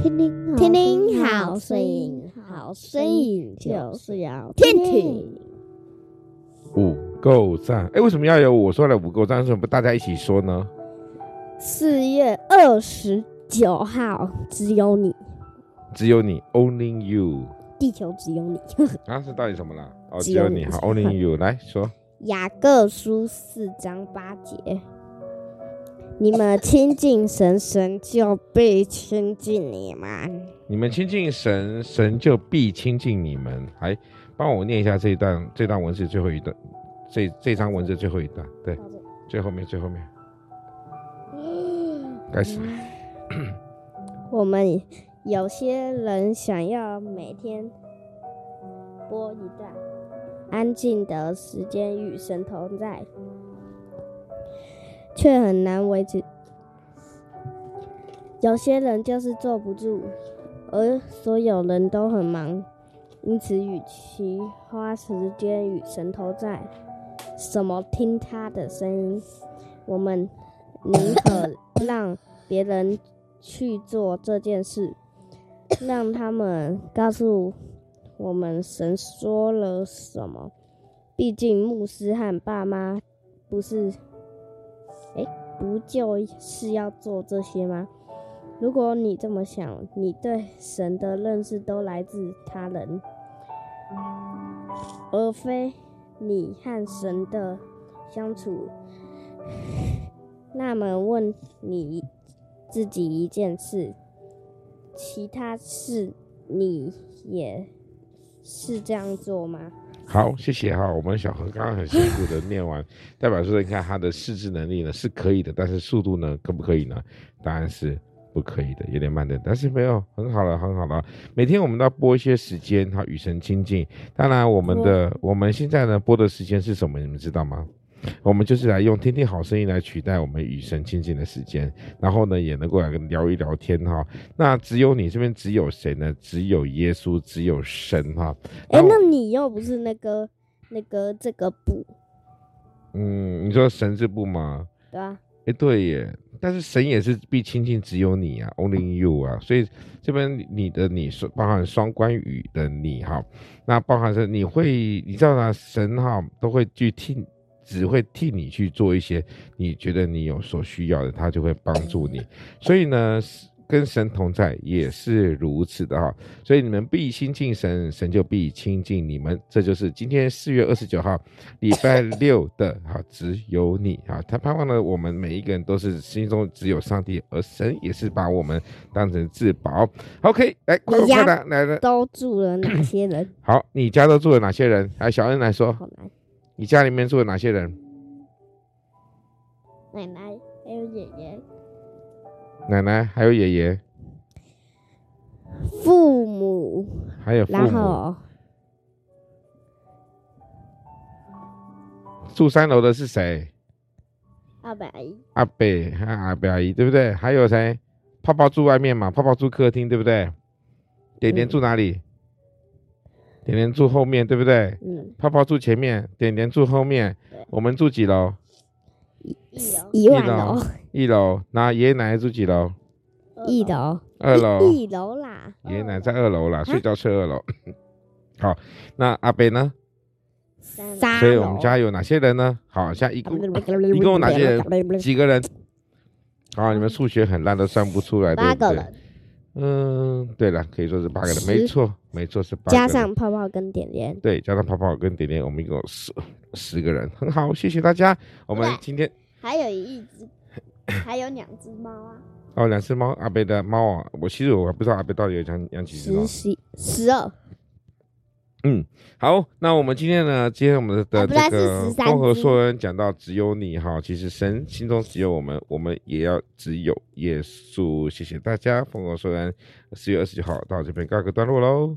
听听听听好声音，好声音就是要听听。五够赞！哎，为什么要有我说的五够赞？为什么不大家一起说呢？四月二十九号，只有你，只有你，Only you。地球只有你。啊，是到底什么啦？哦，只有你，好，Only you，来说。雅各书四章八节。你们亲近神，神就必亲近你们。你们亲近神，神就必亲近你们。来，帮我念一下这一段，这段文字最后一段，这这张文字最后一段，对，最后面，最后面，开始。我们有些人想要每天播一段安静的时间与神同在。却很难维持。有些人就是坐不住，而所有人都很忙，因此与其花时间与神同在，什么听他的声音，我们宁可 让别人去做这件事，让他们告诉我们神说了什么。毕竟牧师和爸妈不是。哎，不就是要做这些吗？如果你这么想，你对神的认识都来自他人，而非你和神的相处。那么问你自己一件事：其他事你也是这样做吗？好，谢谢哈。我们小何刚刚很辛苦的念完，代表说，你看他的识字能力呢是可以的，但是速度呢可不可以呢？答案是不可以的，有点慢的。但是没有，很好了，很好了。每天我们都要播一些时间哈，与神亲近。当然，我们的我们现在呢播的时间是什么？你们知道吗？我们就是来用听听好声音来取代我们与神亲近的时间，然后呢，也能够来跟聊一聊天哈。那只有你这边只有谁呢？只有耶稣，只有神哈。哎、欸，那你又不是那个那个这个部？嗯，你说神这部吗？对啊。哎、欸，对耶。但是神也是必亲近，只有你啊，Only you 啊。所以这边你的你是包含双关语的你哈。那包含着你会，你知道吗？神哈都会去听。只会替你去做一些你觉得你有所需要的，他就会帮助你。所以呢，跟神同在也是如此的哈。所以你们必亲近神，神就必亲近你们。这就是今天四月二十九号礼拜六的哈，只有你哈。他盼望呢，我们每一个人都是心中只有上帝，而神也是把我们当成至宝。OK，来快快的来了，都住了哪些人？好，你家都住了哪些人？来，小恩来说。你家里面住了哪些人？奶奶还有爷爷。奶奶还有爷爷。父母。还有父母。然后。住三楼的是谁？阿伯阿姨。阿伯和阿伯阿姨对不对？还有谁？泡泡住外面嘛？泡泡住客厅对不对？点点住哪里？嗯点点住后面，对不对？嗯。泡泡住前面，点点住后面。对。我们住几楼？一楼。一楼。一楼。那爷爷奶奶住几楼？一楼。二楼。一楼啦。爷爷奶奶在二楼啦，睡觉睡二楼。好，那阿北呢？三。所以我们家有哪些人呢？好，像一共一共有哪些人？几个人？好，你们数学很烂，都算不出来，对不对？八个人。嗯，对了，可以说是八个人，没错，没错是八个人。加上泡泡跟点点，对，加上泡泡跟点点，我们一共有十十个人，很好，谢谢大家。我们今天还有一只，还有两只猫啊。哦，两只猫，阿贝的猫啊，我其实我还不知道阿贝到底有养养几只猫。十十二。嗯，好，那我们今天呢？今天我们的这个丰禾硕恩讲到只有你哈，其实神心中只有我们，我们也要只有耶稣。谢谢大家，丰禾硕恩四月二十九号到这边告个段落喽。